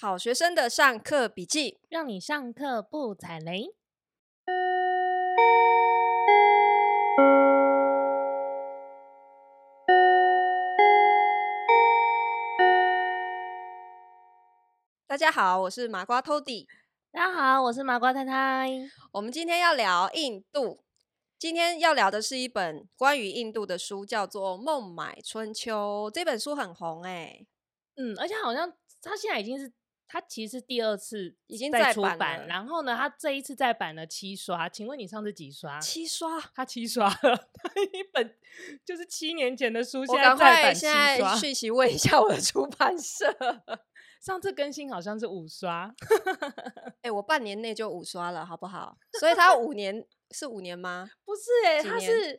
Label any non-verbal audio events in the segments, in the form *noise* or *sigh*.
好学生的上课笔记，让你上课不踩雷。大家好，我是麻瓜 Tody。大家好，我是麻瓜太太。我们今天要聊印度。今天要聊的是一本关于印度的书，叫做《孟买春秋》。这本书很红哎、欸，嗯，而且好像它现在已经是他其实第二次已经在出版，版然后呢，他这一次再版了七刷。请问你上次几刷？七刷，他七刷了。他一本就是七年前的书，现在再版七刷。现在讯息问一下我的出版社，*laughs* 上次更新好像是五刷。*laughs* 哎、欸，我半年内就五刷了，好不好？所以他五年。是五年吗？不是哎、欸，他是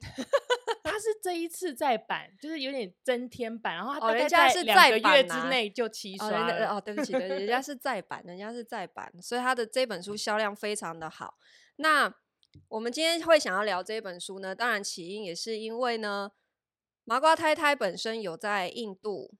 他是这一次再版，就是有点增添版，然后他大概在两个月之内就七刷哦，哦，对不起，对，人家是再版，人家是再版，所以他的这本书销量非常的好。那我们今天会想要聊这本书呢，当然起因也是因为呢，麻瓜太太本身有在印度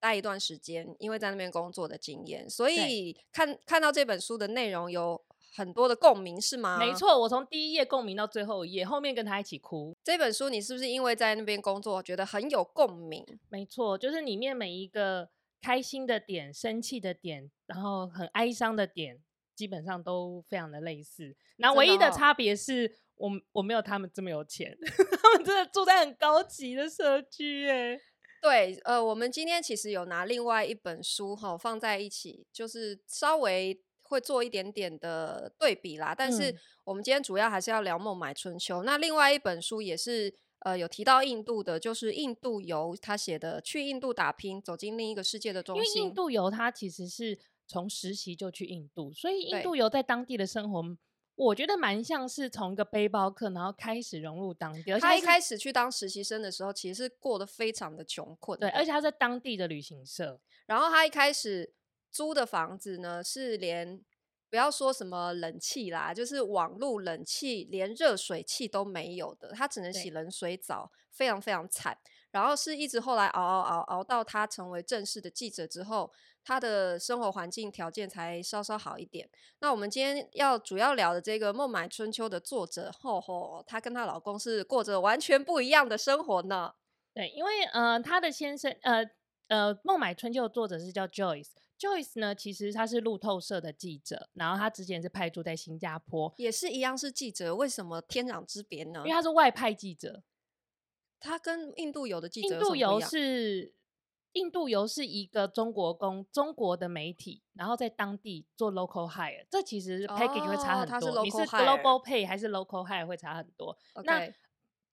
待一段时间，因为在那边工作的经验，所以看看到这本书的内容有。很多的共鸣是吗？没错，我从第一页共鸣到最后一页，后面跟他一起哭。这本书你是不是因为在那边工作，觉得很有共鸣？没错，就是里面每一个开心的点、生气的点，然后很哀伤的点，基本上都非常的类似。那唯一的差别是我我没有他们这么有钱，*laughs* 他们真的住在很高级的社区耶。对，呃，我们今天其实有拿另外一本书哈放在一起，就是稍微。会做一点点的对比啦，但是我们今天主要还是要聊《孟买春秋》。那另外一本书也是呃有提到印度的，就是《印度游》，他写的《去印度打拼，走进另一个世界的中心》。因为《印度游》他其实是从实习就去印度，所以《印度游》在当地的生活，我觉得蛮像是从一个背包客，然后开始融入当地。而且他一开始去当实习生的时候，其实是过得非常的穷困的。对，而且他在当地的旅行社，然后他一开始。租的房子呢，是连不要说什么冷气啦，就是网路冷气，连热水器都没有的，他只能洗冷水澡，非常非常惨。然后是一直后来熬熬熬熬到他成为正式的记者之后，他的生活环境条件才稍稍好一点。那我们今天要主要聊的这个《孟买春秋》的作者，吼吼，她跟她老公是过着完全不一样的生活呢。对，因为呃，她的先生呃呃，《孟买春秋》的作者是叫 Joyce。Joyce 呢，其实他是路透社的记者，然后他之前是派驻在新加坡，也是一样是记者。为什么天壤之别呢？因为他是外派记者，他跟印度游的记者，印度游是印度游是一个中国公中国的媒体，然后在当地做 local hire，这其实 package 会差很多。哦、是你是 global pay 还是 local hire 会差很多。那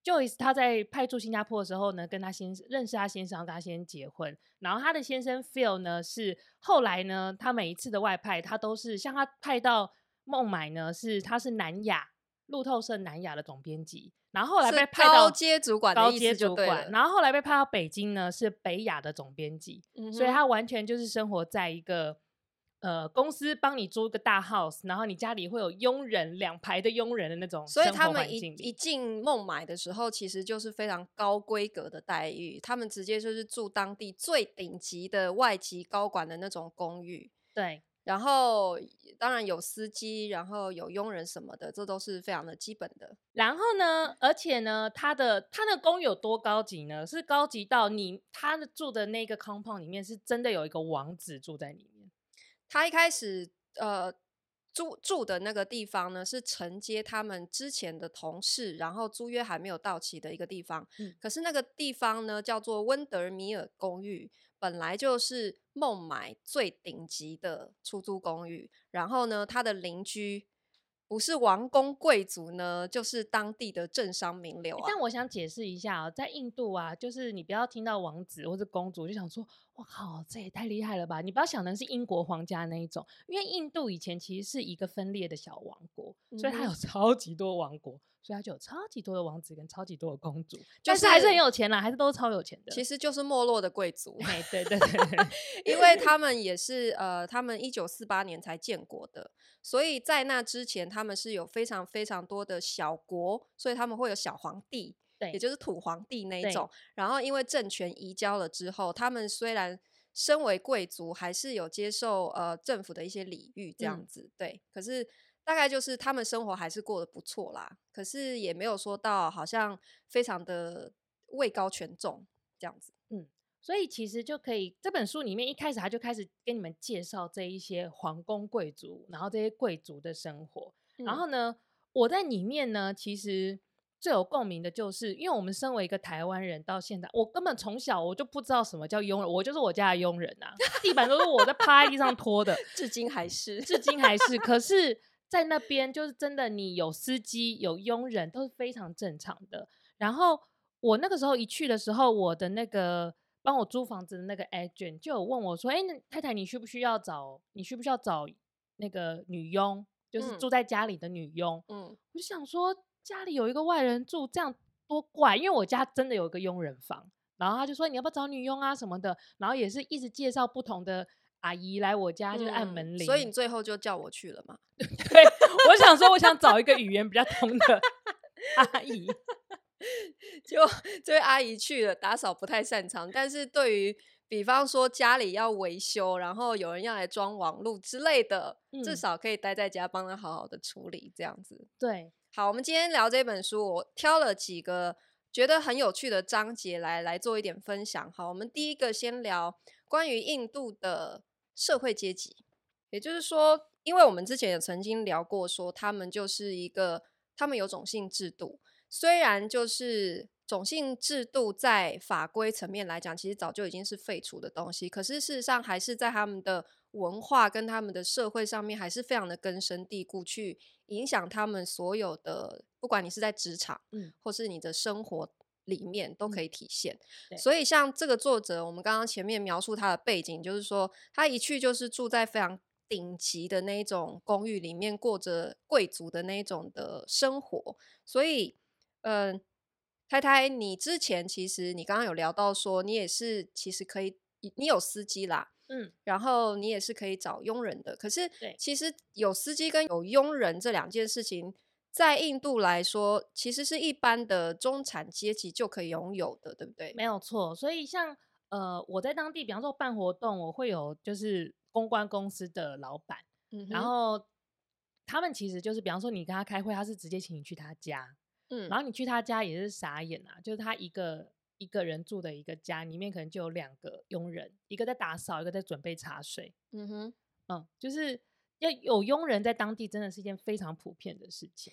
Joyce 他在派驻新加坡的时候呢，跟他先认识他先生，跟他先生结婚。然后他的先生 Phil 呢，是后来呢，他每一次的外派，他都是像他派到孟买呢，是他是南亚路透社南亚的总编辑。然后后来被派到高阶主管，高阶主管。然后后来被派到北京呢，是北亚的总编辑。嗯、所以他完全就是生活在一个。呃，公司帮你租一个大 house，然后你家里会有佣人，两排的佣人的那种，所以他们一一进孟买的时候，其实就是非常高规格的待遇。他们直接就是住当地最顶级的外籍高管的那种公寓。对，然后当然有司机，然后有佣人什么的，这都是非常的基本的。然后呢，而且呢，他的他的公寓有多高级呢？是高级到你他的住的那个 compound 里面是真的有一个王子住在里面。他一开始呃住住的那个地方呢，是承接他们之前的同事，然后租约还没有到期的一个地方。嗯，可是那个地方呢，叫做温德米尔公寓，本来就是孟买最顶级的出租公寓。然后呢，他的邻居。不是王公贵族呢，就是当地的政商名流啊。但我想解释一下啊，在印度啊，就是你不要听到王子或者公主就想说，哇靠，这也太厉害了吧！你不要想的是英国皇家那一种，因为印度以前其实是一个分裂的小王国，所以它有超级多王国。所以它就有超级多的王子跟超级多的公主，但是还是很有钱啦，还是都是超有钱的。其实就是没落的贵族。对对对，对，*laughs* 因为他们也是呃，他们一九四八年才建国的，所以在那之前他们是有非常非常多的小国，所以他们会有小皇帝，对，也就是土皇帝那一种。然后因为政权移交了之后，他们虽然身为贵族，还是有接受呃政府的一些礼遇这样子。嗯、对，可是大概就是他们生活还是过得不错啦。可是也没有说到好像非常的位高权重这样子。嗯，所以其实就可以这本书里面一开始他就开始跟你们介绍这一些皇宫贵族，然后这些贵族的生活。嗯、然后呢，我在里面呢，其实。最有共鸣的就是，因为我们身为一个台湾人，到现在我根本从小我就不知道什么叫佣人，我就是我家的佣人啊，地板都是我在趴在地上拖的，至今还是，至今还是。可是，在那边就是真的，你有司机有佣人都是非常正常的。然后我那个时候一去的时候，我的那个帮我租房子的那个 agent 就有问我说：“哎，那太太，你需不需要找？你需不需要找那个女佣？就是住在家里的女佣？”嗯，我就想说。家里有一个外人住，这样多怪。因为我家真的有一个佣人房，然后他就说，你要不要找女佣啊什么的，然后也是一直介绍不同的阿姨来我家，就是按门铃。所以你最后就叫我去了嘛？*laughs* 对，我想说，我想找一个语言比较通的 *laughs* 阿姨。就这位阿姨去了，打扫不太擅长，但是对于比方说家里要维修，然后有人要来装网路之类的，嗯、至少可以待在家帮他好好的处理这样子。对。好，我们今天聊这本书，我挑了几个觉得很有趣的章节来来做一点分享。好，我们第一个先聊关于印度的社会阶级，也就是说，因为我们之前也曾经聊过，说他们就是一个，他们有种姓制度，虽然就是种姓制度在法规层面来讲，其实早就已经是废除的东西，可是事实上还是在他们的文化跟他们的社会上面，还是非常的根深蒂固去。影响他们所有的，不管你是在职场，嗯，或是你的生活里面，都可以体现。嗯、所以，像这个作者，我们刚刚前面描述他的背景，就是说他一去就是住在非常顶级的那一种公寓里面，过着贵族的那一种的生活。所以，嗯、呃，太太，你之前其实你刚刚有聊到说，你也是其实可以，你有司机啦。嗯，然后你也是可以找佣人的，可是其实有司机跟有佣人这两件事情，在印度来说，其实是一般的中产阶级就可以拥有的，对不对？没有错。所以像呃，我在当地，比方说办活动，我会有就是公关公司的老板，嗯，然后他们其实就是比方说你跟他开会，他是直接请你去他家，嗯，然后你去他家也是傻眼啊，就是他一个。一个人住的一个家里面，可能就有两个佣人，一个在打扫，一个在准备茶水。嗯哼，嗯，就是要有佣人在当地，真的是一件非常普遍的事情。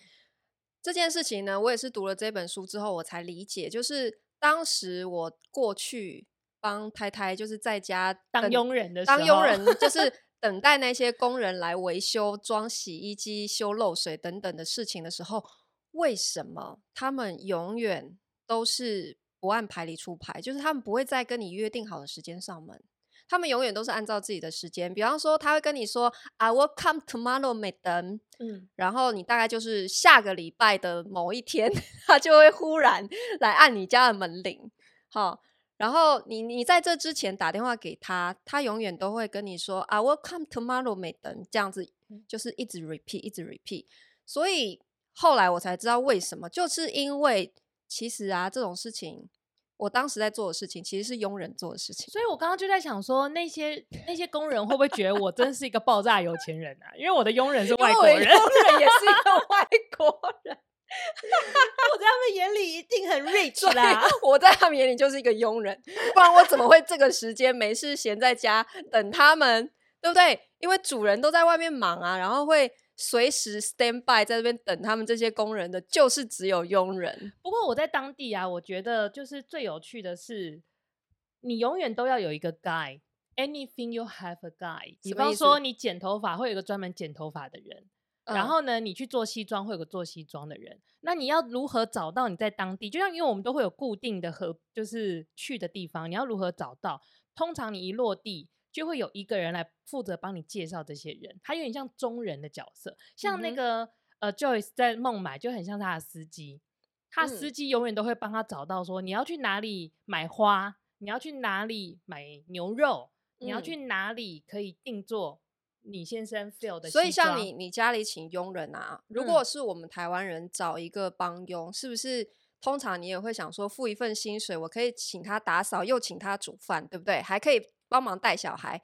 这件事情呢，我也是读了这本书之后，我才理解，就是当时我过去帮太太，就是在家当佣人的时候，当佣人就是 *laughs* 等待那些工人来维修、装洗衣机、修漏水等等的事情的时候，为什么他们永远都是？不按牌理出牌，就是他们不会再跟你约定好的时间上门，他们永远都是按照自己的时间。比方说，他会跟你说 “I will come tomorrow, madam”，嗯，然后你大概就是下个礼拜的某一天，*laughs* 他就会忽然来按你家的门铃，好，然后你你在这之前打电话给他，他永远都会跟你说 “I will come tomorrow, madam”，这样子就是一直 repeat，一直 repeat。所以后来我才知道为什么，就是因为其实啊这种事情。我当时在做的事情，其实是佣人做的事情，所以我刚刚就在想说，那些那些工人会不会觉得我真是一个爆炸有钱人啊？因为我的佣人是外国人，佣人也是一个外国人，*laughs* 我在他们眼里一定很 *laughs* rich 啦。我在他们眼里就是一个佣人，不然我怎么会这个时间没事闲在家等他们，对不对？因为主人都在外面忙啊，然后会。随时 stand by 在这边等他们这些工人的，就是只有佣人。不过我在当地啊，我觉得就是最有趣的是，你永远都要有一个 guy。Anything you have a guy。比方说，你剪头发会有一个专门剪头发的人，嗯、然后呢，你去做西装会有个做西装的人。那你要如何找到你在当地？就像因为我们都会有固定的和就是去的地方，你要如何找到？通常你一落地。就会有一个人来负责帮你介绍这些人，他有点像中人的角色，像那个、嗯、呃 Joyce 在孟买就很像他的司机，他司机永远都会帮他找到说，你要去哪里买花，你要去哪里买牛肉，嗯、你要去哪里可以定做你先生 feel 的。所以像你你家里请佣人啊，如果是我们台湾人找一个帮佣，嗯、是不是？通常你也会想说，付一份薪水，我可以请他打扫，又请他煮饭，对不对？还可以帮忙带小孩。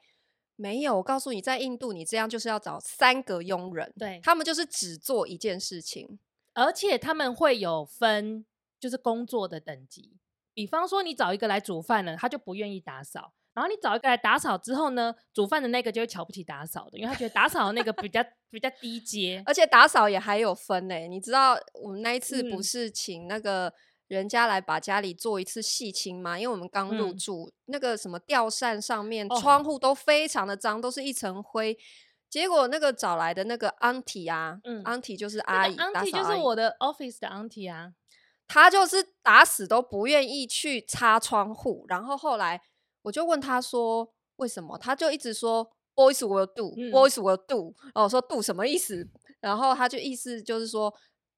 没有，我告诉你，在印度你这样就是要找三个佣人，对，他们就是只做一件事情，而且他们会有分，就是工作的等级。比方说，你找一个来煮饭了，他就不愿意打扫。然后你找一个来打扫之后呢，煮饭的那个就会瞧不起打扫的，因为他觉得打扫的那个比较比较低阶，而且打扫也还有分呢。你知道我们那一次不是请那个人家来把家里做一次细清嘛？因为我们刚入住，嗯、那个什么吊扇上面、窗户都非常的脏，都是一层灰。结果那个找来的那个 auntie 啊，嗯，auntie 就是阿姨，auntie 就是我的 office 的 auntie 啊，她就是打死都不愿意去擦窗户，然后后来。我就问她说为什么，她就一直说 boys will do，boys、嗯、will do。然后我说 do 什么意思？然后她就意思就是说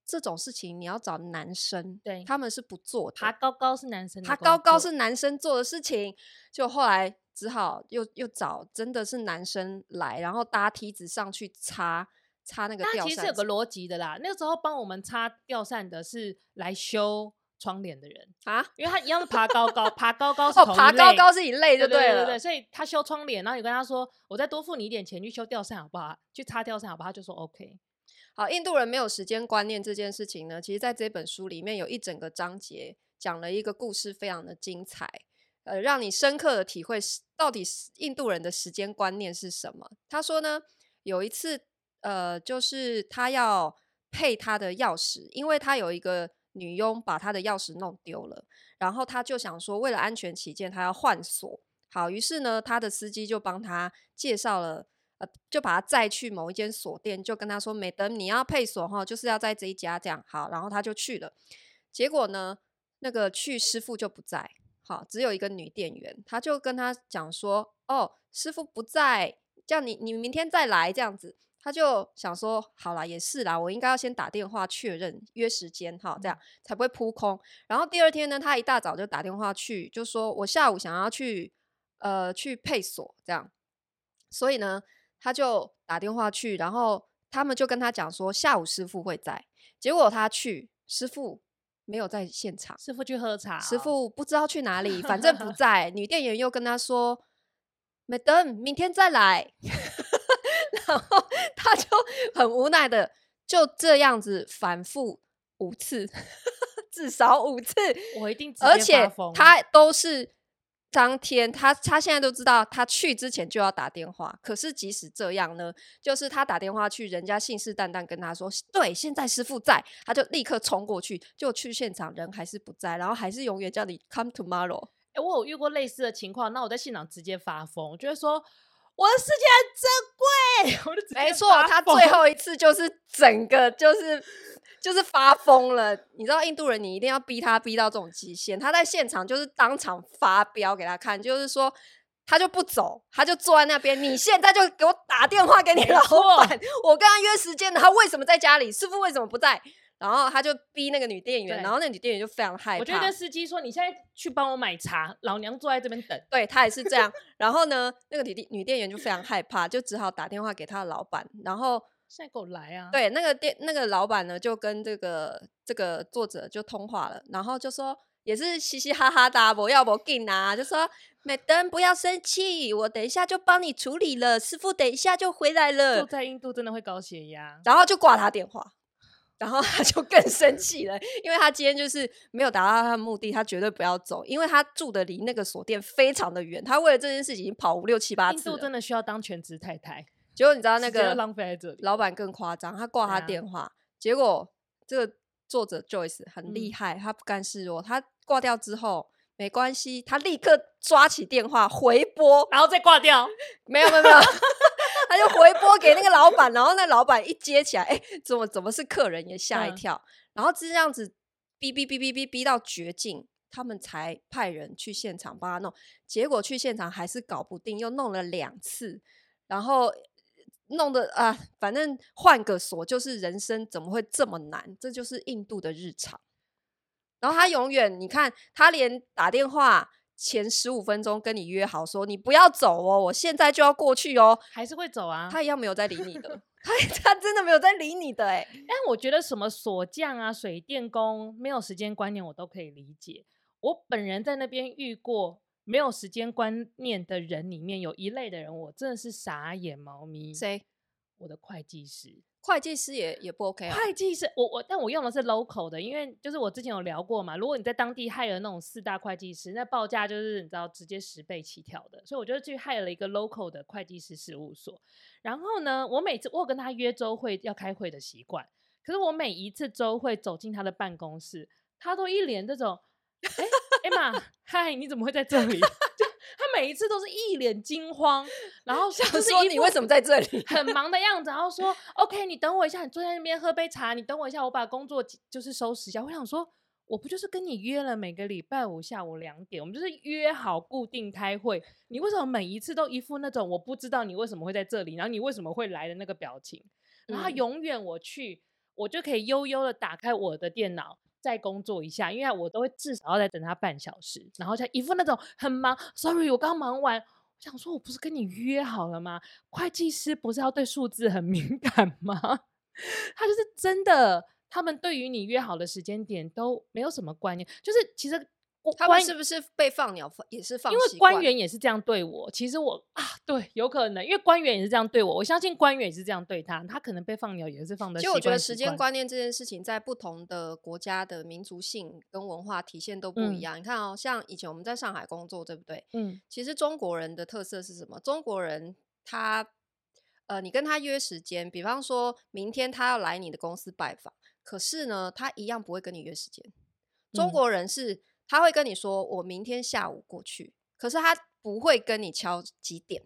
这种事情你要找男生，对，他们是不做的。爬高高是男生，爬高高是男生做的事情。就后来只好又又找真的是男生来，然后搭梯子上去擦擦那个吊扇。其实有个逻辑的啦，那个时候帮我们擦吊扇的是来修。窗帘的人啊，因为他一样是爬高高，*laughs* 爬高高哦，爬高高是一类，就对了，对对对对，所以他修窗帘，然后你跟他说，我再多付你一点钱去修吊扇好不好？去擦吊扇好不好？他就说 OK。好，印度人没有时间观念这件事情呢，其实在这本书里面有一整个章节讲了一个故事，非常的精彩，呃，让你深刻的体会到底印度人的时间观念是什么。他说呢，有一次，呃，就是他要配他的钥匙，因为他有一个。女佣把他的钥匙弄丢了，然后他就想说，为了安全起见，他要换锁。好，于是呢，他的司机就帮他介绍了，呃，就把他载去某一间锁店，就跟他说，美登，你要配锁哈，就是要在这一家这样。好，然后他就去了。结果呢，那个去师傅就不在，好，只有一个女店员，他就跟他讲说，哦，师傅不在，叫你你明天再来这样子。他就想说，好啦，也是啦，我应该要先打电话确认约时间，哈，这样才不会扑空。然后第二天呢，他一大早就打电话去，就说我下午想要去，呃，去配锁，这样。所以呢，他就打电话去，然后他们就跟他讲说，下午师傅会在。结果他去，师傅没有在现场，师傅去喝茶，师傅不知道去哪里，反正不 *laughs* 在。女店员又跟他说，Madam，明天再来。*laughs* *laughs* 然后他就很无奈的就这样子反复五次，至少五次。我一定，而且他都是当天，他他现在都知道，他去之前就要打电话。可是即使这样呢，就是他打电话去，人家信誓旦旦跟他说，对，现在师傅在，他就立刻冲过去，就去现场，人还是不在，然后还是永远叫你 come tomorrow。哎，我有遇过类似的情况，那我在现场直接发疯，就是说。我的世界很珍贵，*laughs* 没错，他最后一次就是整个就是就是发疯了。你知道印度人，你一定要逼他逼到这种极限。他在现场就是当场发飙给他看，就是说他就不走，他就坐在那边。你现在就给我打电话给你老板，我跟他约时间，他为什么在家里？师傅为什么不在？然后他就逼那个女店员，然后那女店员就非常害怕。我就跟司机说：“你现在去帮我买茶，老娘坐在这边等。”对，他也是这样。*laughs* 然后呢，那个女店女店员就非常害怕，就只好打电话给他的老板。然后现在给我来啊！对，那个店那个老板呢，就跟这个这个作者就通话了，然后就说也是嘻嘻哈哈的，不要不紧啊，就说 Madam 不要生气，我等一下就帮你处理了，师傅等一下就回来了。住在印度真的会高血压，然后就挂他电话。然后他 *laughs* 就更生气了，因为他今天就是没有达到他的目的，他绝对不要走，因为他住的离那个锁店非常的远，他为了这件事情已经跑五六七八次。印度真的需要当全职太太。结果你知道那个老板更夸张，他挂他电话，结果这个作者 Joyce 很厉害，他不甘示弱，他挂掉之后没关系，他立刻抓起电话回拨，然后再挂掉。没有没有没有。他就回拨给那个老板，然后那老板一接起来，哎，怎么怎么是客人？也吓一跳。嗯、然后就这样子逼逼逼逼逼逼到绝境，他们才派人去现场帮他弄。结果去现场还是搞不定，又弄了两次，然后弄得啊，反正换个锁就是人生怎么会这么难？这就是印度的日常。然后他永远，你看他连打电话。前十五分钟跟你约好说，你不要走哦，我现在就要过去哦，还是会走啊？他一样没有在理你的，他 *laughs* 他真的没有在理你的哎。但我觉得什么锁匠啊、水电工没有时间观念，我都可以理解。我本人在那边遇过没有时间观念的人里面，有一类的人，我真的是傻眼猫咪。谁？我的会计师。会计师也也不 OK 啊。会计师，我我，但我用的是 local 的，因为就是我之前有聊过嘛。如果你在当地 hire 那种四大会计师，那报价就是你知道直接十倍起跳的，所以我就去 hire 了一个 local 的会计师事务所。然后呢，我每次我有跟他约周会要开会的习惯，可是我每一次周会走进他的办公室，他都一脸这种，哎，Emma，*laughs* 嗨，你怎么会在这里？他每一次都是一脸惊慌，然后 *laughs* 想说你为什么在这里？很 *laughs* 忙的样子，然后说 OK，你等我一下，你坐在那边喝杯茶，你等我一下，我把工作就是收拾一下。我想说，我不就是跟你约了每个礼拜五下午两点，我们就是约好固定开会，你为什么每一次都一副那种我不知道你为什么会在这里，然后你为什么会来的那个表情？然后永远我去，我就可以悠悠的打开我的电脑。再工作一下，因为我都会至少要再等他半小时，然后像一副那种很忙，sorry，我刚忙完，我想说，我不是跟你约好了吗？会计师不是要对数字很敏感吗？*laughs* 他就是真的，他们对于你约好的时间点都没有什么观念，就是其实。他们是不是被放鸟？也是放？因为官员也是这样对我。其实我啊，对，有可能，因为官员也是这样对我。我相信官员也是这样对他。他可能被放鸟也是放的。其实我觉得时间观念这件事情，在不同的国家的民族性跟文化体现都不一样。嗯、你看哦，像以前我们在上海工作，对不对？嗯。其实中国人的特色是什么？中国人他呃，你跟他约时间，比方说明天他要来你的公司拜访，可是呢，他一样不会跟你约时间。中国人是。嗯他会跟你说：“我明天下午过去。”可是他不会跟你敲几点。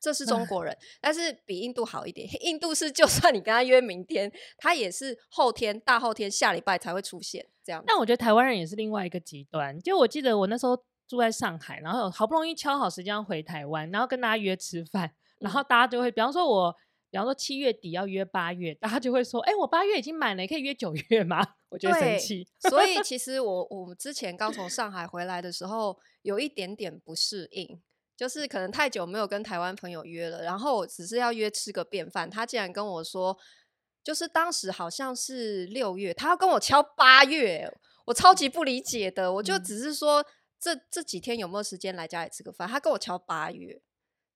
这是中国人，但是比印度好一点。*laughs* 印度是就算你跟他约明天，他也是后天、大后天、下礼拜才会出现这样。但我觉得台湾人也是另外一个极端。就我记得我那时候住在上海，然后好不容易敲好时间要回台湾，然后跟大家约吃饭，然后大家就会，比方说我。比方说七月底要约八月，大家就会说：“哎、欸，我八月已经满了，可以约九月吗？” *laughs* 我觉得生气。所以其 *laughs* 实我我之前刚从上海回来的时候，有一点点不适应，就是可能太久没有跟台湾朋友约了，然后只是要约吃个便饭，他竟然跟我说，就是当时好像是六月，他要跟我敲八月，我超级不理解的。我就只是说，这这几天有没有时间来家里吃个饭？他跟我敲八月。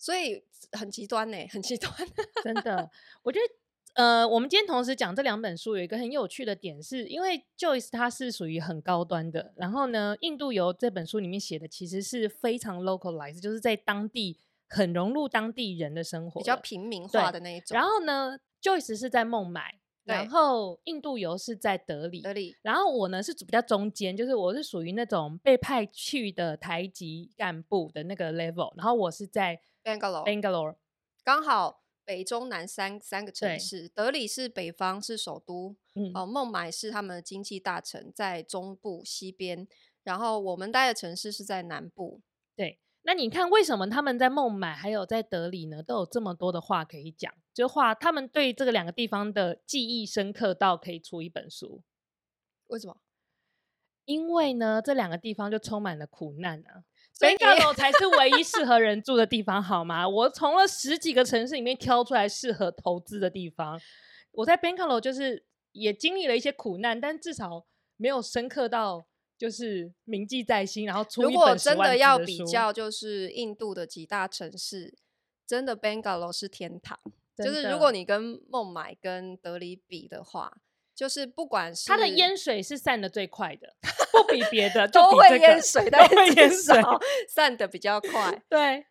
所以很极端呢，很极端，*laughs* 真的。我觉得，呃，我们今天同时讲这两本书，有一个很有趣的点是，是因为 Joyce 它是属于很高端的，然后呢，印度游这本书里面写的其实是非常 localized，就是在当地很融入当地人的生活，比较平民化的那一种。然后呢，Joyce 是在孟买，然后印度游是在德里，德里。然后我呢是比较中间，就是我是属于那种被派去的台籍干部的那个 level，然后我是在。Bangalore，Bangalore，刚好北中南三三个城市，德里是北方，是首都，嗯、哦，孟买是他们的经济大城，在中部西边，然后我们待的城市是在南部。对，那你看为什么他们在孟买还有在德里呢，都有这么多的话可以讲？就话他们对这个两个地方的记忆深刻到可以出一本书？为什么？因为呢，这两个地方就充满了苦难啊。Bangalore 才是唯一适合人住的地方，好吗？我从了十几个城市里面挑出来适合投资的地方。我在 Bangalore 就是也经历了一些苦难，但至少没有深刻到就是铭记在心。然后。如果真的要比较，就是印度的几大城市，真的 Bangalore 是天堂。就是如果你跟孟买跟德里比的话。就是不管是它的淹水是散的最快的，不比别的 *laughs* 都会淹水，都会淹水，*laughs* 散的比较快。*laughs* 对，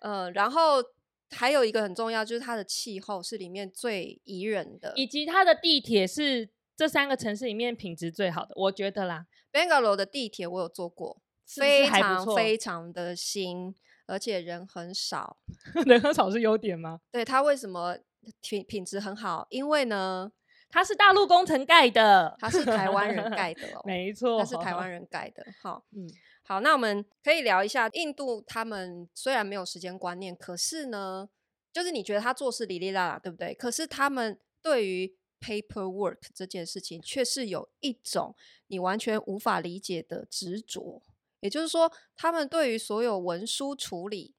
嗯、呃，然后还有一个很重要，就是它的气候是里面最宜人的，以及它的地铁是这三个城市里面品质最好的，我觉得啦。Bangalore 的地铁我有坐过，是是非常非常的新，而且人很少。*laughs* 人很少是优点吗？对，它为什么品品质很好？因为呢。它是大陆工程盖的，它是台湾人盖的 *laughs* 哦，没错，它是台湾人盖的。好，嗯，好，那我们可以聊一下印度。他们虽然没有时间观念，可是呢，就是你觉得他做事哩哩啦啦，对不对？可是他们对于 paperwork 这件事情，却是有一种你完全无法理解的执着。也就是说，他们对于所有文书处理，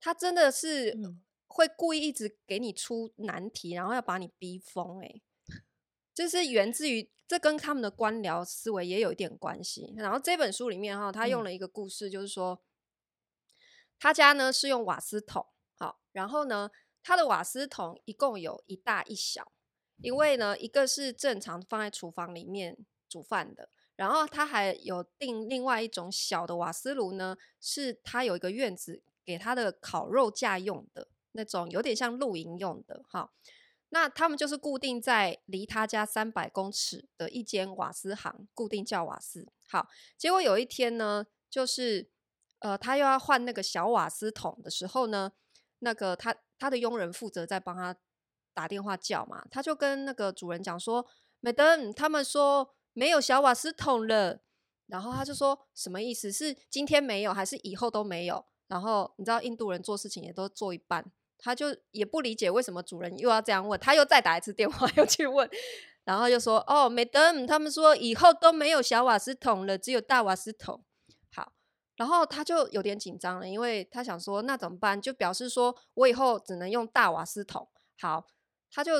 他真的是会故意一直给你出难题，然后要把你逼疯，欸，就是源自于这跟他们的官僚思维也有一点关系。然后这本书里面哈，他用了一个故事，就是说，他家呢是用瓦斯桶，好，然后呢，他的瓦斯桶一共有一大一小，因为呢，一个是正常放在厨房里面煮饭的，然后他还有订另外一种小的瓦斯炉呢，是他有一个院子给他的烤肉架用的那种，有点像露营用的，好。那他们就是固定在离他家三百公尺的一间瓦斯行，固定叫瓦斯。好，结果有一天呢，就是呃，他又要换那个小瓦斯桶的时候呢，那个他他的佣人负责在帮他打电话叫嘛，他就跟那个主人讲说：“Madam，他们说没有小瓦斯桶了。”然后他就说：“什么意思？是今天没有，还是以后都没有？”然后你知道印度人做事情也都做一半。他就也不理解为什么主人又要这样问，他又再打一次电话 *laughs* 又去问，然后又说：“哦，Madam，他们说以后都没有小瓦斯桶了，只有大瓦斯桶。”好，然后他就有点紧张了，因为他想说那怎么办？就表示说我以后只能用大瓦斯桶。好，他就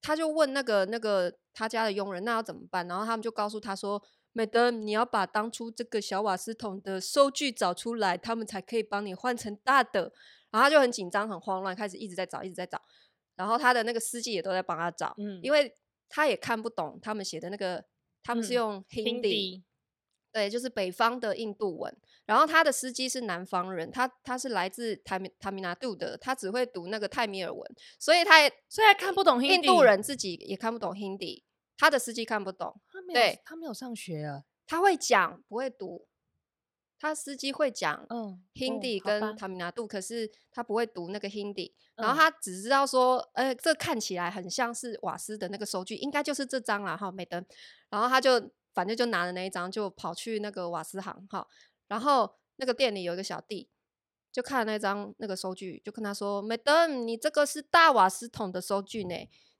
他就问那个那个他家的佣人，那要怎么办？然后他们就告诉他说：“Madam，你要把当初这个小瓦斯桶的收据找出来，他们才可以帮你换成大的。”然后他就很紧张、很慌乱，开始一直在找、一直在找。然后他的那个司机也都在帮他找，嗯，因为他也看不懂他们写的那个，他们是用 Hindi，嗯，对，就是北方的印度文。然后他的司机是南方人，他他是来自泰米泰米纳杜的，他只会读那个泰米尔文，所以他也虽然看不懂印度人自己也看不懂 Hindi，他的司机看不懂，他没有对，他没有上学啊，他会讲不会读。他司机会讲嗯 Hindi 跟塔米纳杜，可是他不会读那个 Hindi，嗯、然后他只知道说，呃，这看起来很像是瓦斯的那个收据，应该就是这张啦哈，没灯。然后他就反正就拿着那一张，就跑去那个瓦斯行哈，然后那个店里有一个小弟，就看了那张那个收据，就跟他说，没灯，你这个是大瓦斯桶的收据呢。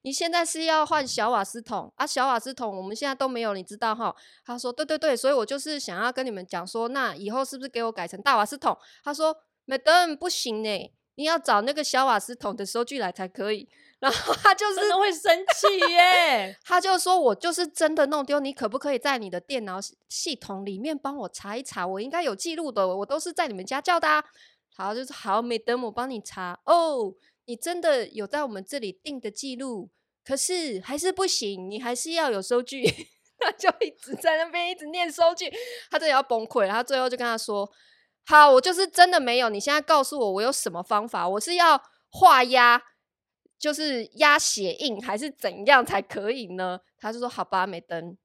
你现在是要换小瓦斯桶啊？小瓦斯桶我们现在都没有，你知道哈？他说对对对，所以我就是想要跟你们讲说，那以后是不是给我改成大瓦斯桶？他说，Madam 不行呢，你要找那个小瓦斯桶的收据来才可以。然后他就 *laughs* 是真的会生气耶，他就说我就是真的弄丢，你可不可以在你的电脑系统里面帮我查一查？我应该有记录的，我都是在你们家叫的啊。好，就是好，Madam 我帮你查哦。你真的有在我们这里订的记录，可是还是不行，你还是要有收据。*laughs* 他就一直在那边一直念收据，他真的要崩溃。然后最后就跟他说：“好，我就是真的没有。你现在告诉我，我有什么方法？我是要画押，就是押血印，还是怎样才可以呢？”他就说：“好吧，没登，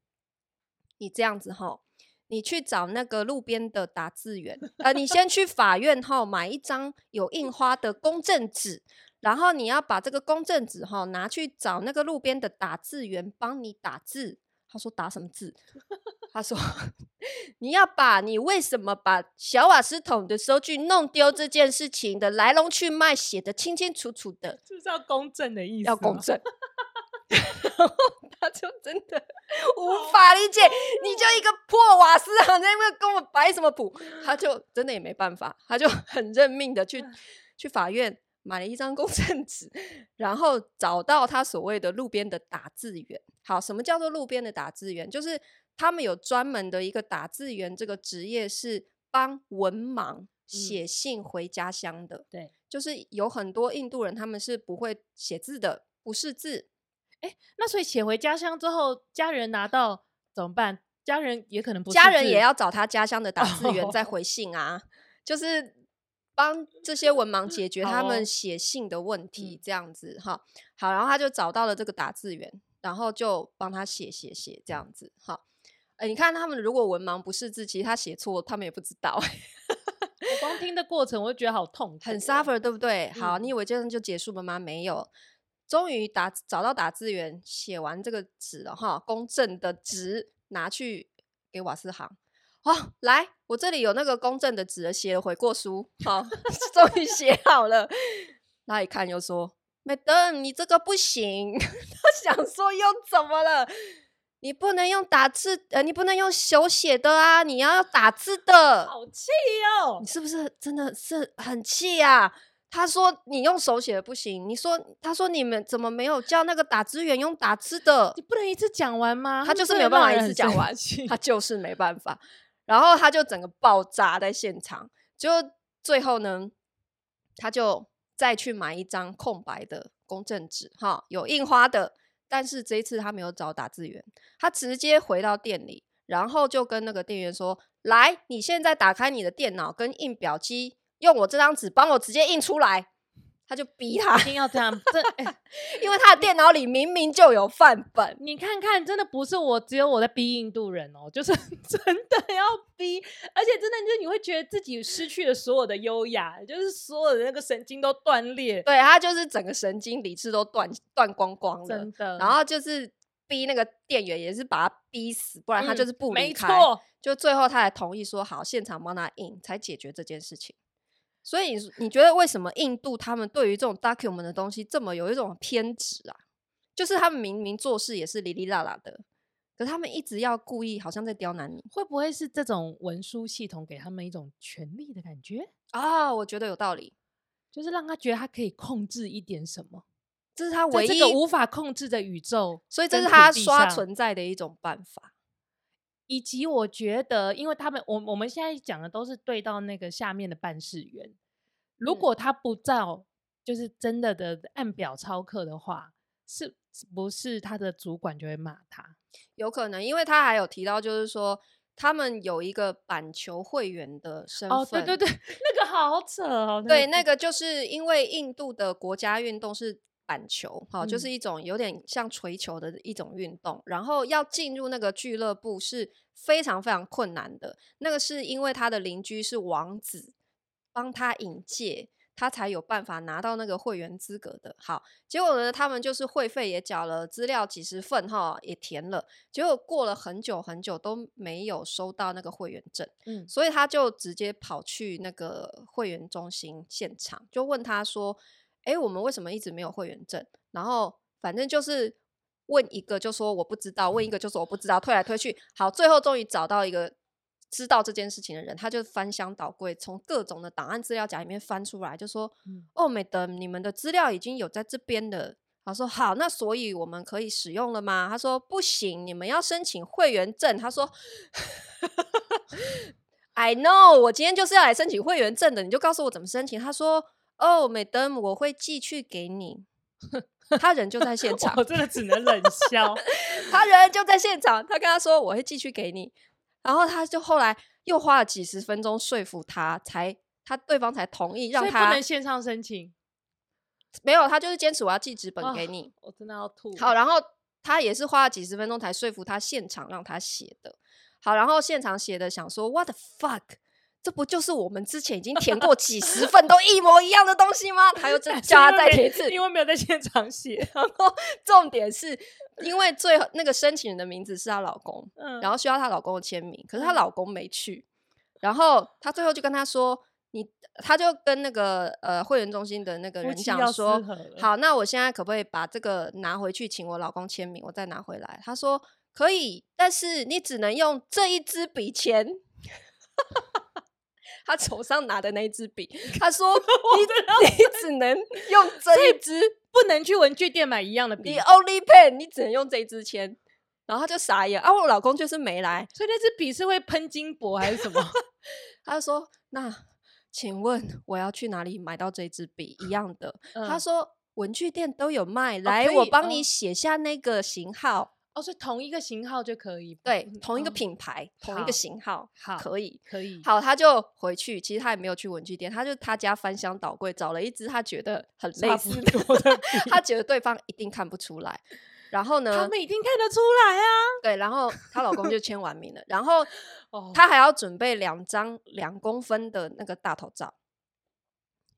你这样子哈。”你去找那个路边的打字员，呃，你先去法院哈买一张有印花的公证纸，然后你要把这个公证纸哈拿去找那个路边的打字员帮你打字。他说打什么字？他说 *laughs* 你要把你为什么把小瓦斯桶的收据弄丢这件事情的来龙去脉写得清清楚楚的，就是要公正的意思，要公正。*laughs* 然后他就真的 *laughs* 无法理解，你就一个破瓦斯行在那边跟我摆什么谱？他就真的也没办法，他就很认命的去去法院买了一张公证纸，然后找到他所谓的路边的打字员。好，什么叫做路边的打字员？就是他们有专门的一个打字员这个职业，是帮文盲写信回家乡的。对，就是有很多印度人他们是不会写字的，不识字。哎，那所以写回家乡之后，家人拿到怎么办？家人也可能不，家人也要找他家乡的打字员再回信啊，oh. 就是帮这些文盲解决他们写信的问题，这样子哈。好，然后他就找到了这个打字员，然后就帮他写写写这样子哈。哎，你看他们如果文盲不识字，其实他写错，他们也不知道。我光听的过程，我就觉得好痛，很 suffer，对不对？好，嗯、你以为这样就结束了吗？没有。终于打找到打字员，写完这个纸了哈，公证的纸拿去给瓦斯行。好，来，我这里有那个公证的纸，写了悔过书。好，*laughs* 终于写好了。那一看又说，Madam，你这个不行。*laughs* 他想说又怎么了？你不能用打字，呃，你不能用手写的啊，你要打字的。好气哦！你是不是真的是很气啊？他说：“你用手写的不行。”你说：“他说你们怎么没有叫那个打字员用打字的？你不能一次讲完吗？”他就是没有办法一次讲完，他就是没办法。然后他就整个爆炸在现场，就最后呢，他就再去买一张空白的公证纸，哈，有印花的。但是这一次他没有找打字员，他直接回到店里，然后就跟那个店员说：“来，你现在打开你的电脑跟印表机，用我这张纸帮我直接印出来。”他就逼他一定要这样，这、欸、因为他的电脑里明明就有范本。你看看，真的不是我，只有我在逼印度人哦，就是 *laughs* 真的要逼，而且真的就是你会觉得自己失去了所有的优雅，就是所有的那个神经都断裂。对，他就是整个神经理智都断断光光了，真的。然后就是逼那个店员，也是把他逼死，不然他就是不离开。嗯、没错，就最后他才同意说好，现场帮他印，才解决这件事情。所以你你觉得为什么印度他们对于这种 document 的东西这么有一种偏执啊？就是他们明明做事也是哩哩啦啦的，可他们一直要故意好像在刁难你，会不会是这种文书系统给他们一种权力的感觉？啊？我觉得有道理，就是让他觉得他可以控制一点什么，这是他唯一这个无法控制的宇宙，所以这是他刷存在的一种办法。以及我觉得，因为他们，我我们现在讲的都是对到那个下面的办事员，如果他不照，就是真的的按表操课的话，是不是他的主管就会骂他？有可能，因为他还有提到，就是说他们有一个板球会员的身份。哦，对对对，*laughs* 那个好扯哦。对，那个就是因为印度的国家运动是。板球，好，就是一种有点像锤球的一种运动。嗯、然后要进入那个俱乐部是非常非常困难的。那个是因为他的邻居是王子，帮他引荐，他才有办法拿到那个会员资格的。好，结果呢，他们就是会费也缴了，资料几十份哈也填了，结果过了很久很久都没有收到那个会员证。嗯，所以他就直接跑去那个会员中心现场，就问他说。哎，我们为什么一直没有会员证？然后反正就是问一个就说我不知道，问一个就说我不知道，推来推去，好，最后终于找到一个知道这件事情的人，他就翻箱倒柜，从各种的档案资料夹里面翻出来，就说：“嗯、哦，美登，你们的资料已经有在这边的。”他说：“好，那所以我们可以使用了吗？”他说：“不行，你们要申请会员证。”他说：“I know，我今天就是要来申请会员证的，你就告诉我怎么申请。”他说。哦，美登，我会寄去给你。他人就在现 *laughs* 场，我真的只能冷笑。*laughs* 他人就在现场，他跟他说我会寄去给你，然后他就后来又花了几十分钟说服他，才他对方才同意让他不能线上申请。没有，他就是坚持我要寄纸本给你。哦，我真的要吐。好，然后他也是花了几十分钟才说服他现场让他写的。好，然后现场写的想说 What the fuck。这不就是我们之前已经填过几十份都一模一样的东西吗？他又再叫他再填一次，因为没有在现场写。*laughs* 然后重点是因为最后那个申请人的名字是她老公，嗯，然后需要她老公的签名，可是她老公没去。然后她最后就跟他说：“你，他就跟那个呃会员中心的那个人讲说，好，那我现在可不可以把这个拿回去，请我老公签名，我再拿回来？”他说：“可以，但是你只能用这一支笔签。”他手上拿的那一支笔，*laughs* 他说你：“你你只能用 *laughs* 这一支，不能去文具店买一样的笔。你 only pen，你只能用这一支签。”然后他就傻眼啊！我老公就是没来，所以那支笔是会喷金箔还是什么？*laughs* 他就说：“那请问我要去哪里买到这支笔一样的？”嗯、他说：“文具店都有卖，来，我帮你写下那个型号。”哦，所以同一个型号就可以，对，同一个品牌，嗯、同一个型号，好，可以，可以。好，他就回去，其实他也没有去文具店，他就他家翻箱倒柜找了一支他觉得很类似的，*laughs* 他觉得对方一定看不出来。然后呢，他们一定看得出来啊。对，然后她老公就签完名了，然后 *laughs* 她还要准备两张两公分的那个大头照。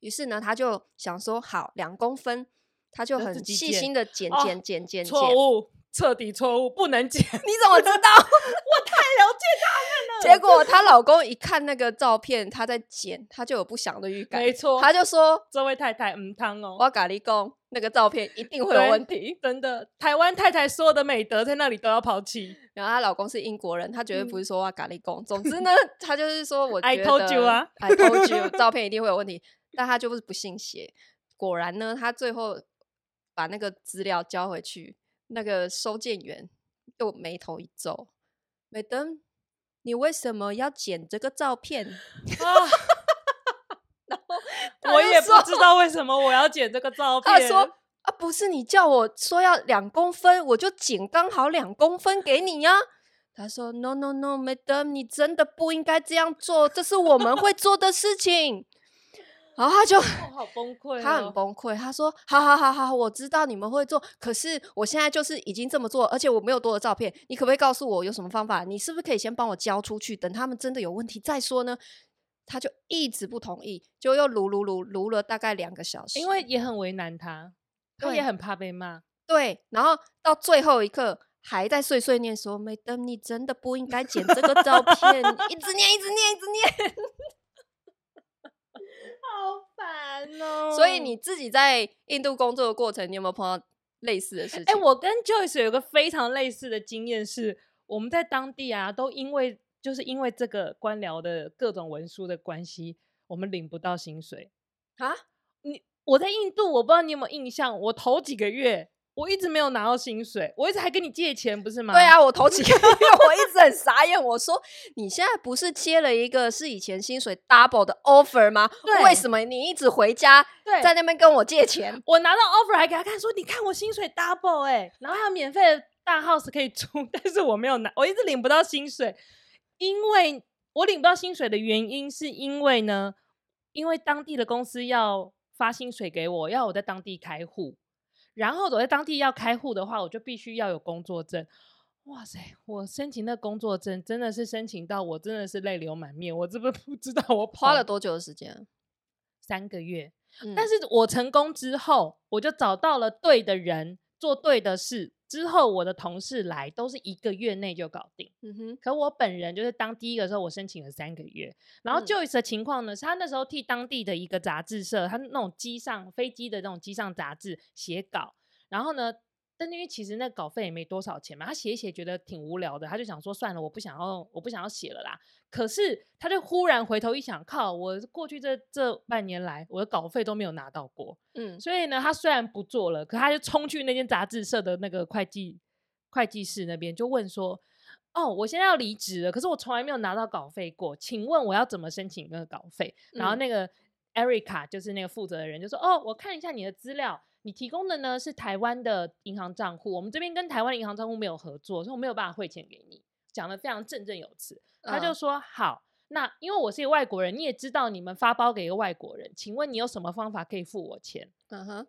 于是呢，她就想说，好，两公分，她就很细心的剪剪剪剪剪。错误。彻底错误，不能剪。你怎么知道？*laughs* 我太了解他们了。*laughs* 结果她老公一看那个照片，她在剪，他就有不祥的预感。没错，他就说：“这位太太，唔汤哦，我咖喱公那个照片一定会有问题。*laughs* ”真的，台湾太太所有的美德在那里都要抛弃。然后她老公是英国人，他绝对不是说哇咖喱公。总之呢，他就是说我觉得 I told you 啊，I told you，照片一定会有问题。但他就是不信邪。果然呢，他最后把那个资料交回去，那个收件员。又眉头一皱，美登，你为什么要剪这个照片？啊、*laughs* 我也不知道为什么我要剪这个照片。他说啊，不是你叫我说要两公分，我就剪刚好两公分给你呀。他说：“No, no, no, Madam，你真的不应该这样做，这是我们会做的事情。”然后他就、哦、好崩 *laughs* 溃、哦，他很崩溃。他说：“好好好好，我知道你们会做，可是我现在就是已经这么做，而且我没有多的照片。你可不可以告诉我有什么方法？你是不是可以先帮我交出去，等他们真的有问题再说呢？”他就一直不同意，就又撸撸撸撸了大概两个小时，因为也很为难他，他也很怕被骂。对，然后到最后一刻。还在碎碎念说：“Madam，你真的不应该剪这个照片，一直念，一直念，一直念，好烦哦。”所以你自己在印度工作的过程，你有没有碰到类似的事情？哎、欸，我跟 Joyce 有个非常类似的经验，是我们在当地啊，都因为就是因为这个官僚的各种文书的关系，我们领不到薪水啊。你我在印度，我不知道你有没有印象，我头几个月。我一直没有拿到薪水，我一直还跟你借钱，不是吗？对啊，我头几个月我一直很傻眼。我说你现在不是接了一个是以前薪水 double 的 offer 吗？对，为什么你一直回家在那边跟我借钱？我拿到 offer 还给他看，说你看我薪水 double 哎、欸，然后还有免费的大 house 可以住，但是我没有拿，我一直领不到薪水。因为我领不到薪水的原因是因为呢，因为当地的公司要发薪水给我，要我在当地开户。然后我在当地要开户的话，我就必须要有工作证。哇塞，我申请那工作证真的是申请到我真的是泪流满面。我这不 *laughs* 不知道我花了多久的时间？三个月。嗯。但是我成功之后，我就找到了对的人，做对的事。之后我的同事来都是一个月内就搞定，嗯哼。可我本人就是当第一个时候，我申请了三个月。然后就一次的情况呢，是他那时候替当地的一个杂志社，他那种机上飞机的那种机上杂志写稿。然后呢，但因为其实那稿费也没多少钱嘛，他写一写觉得挺无聊的，他就想说算了，我不想要，我不想要写了啦。可是他就忽然回头一想，靠，我过去这这半年来，我的稿费都没有拿到过。嗯，所以呢，他虽然不做了，可他就冲去那间杂志社的那个会计会计室那边，就问说：“哦，我现在要离职了，可是我从来没有拿到稿费过，请问我要怎么申请那个稿费？”然后那个 Erica 就是那个负责的人就说：“哦，我看一下你的资料，你提供的呢是台湾的银行账户，我们这边跟台湾的银行账户没有合作，所以我没有办法汇钱给你。”讲的非常振振有词。他就说：“好，那因为我是一个外国人，你也知道你们发包给一个外国人，请问你有什么方法可以付我钱？嗯哼，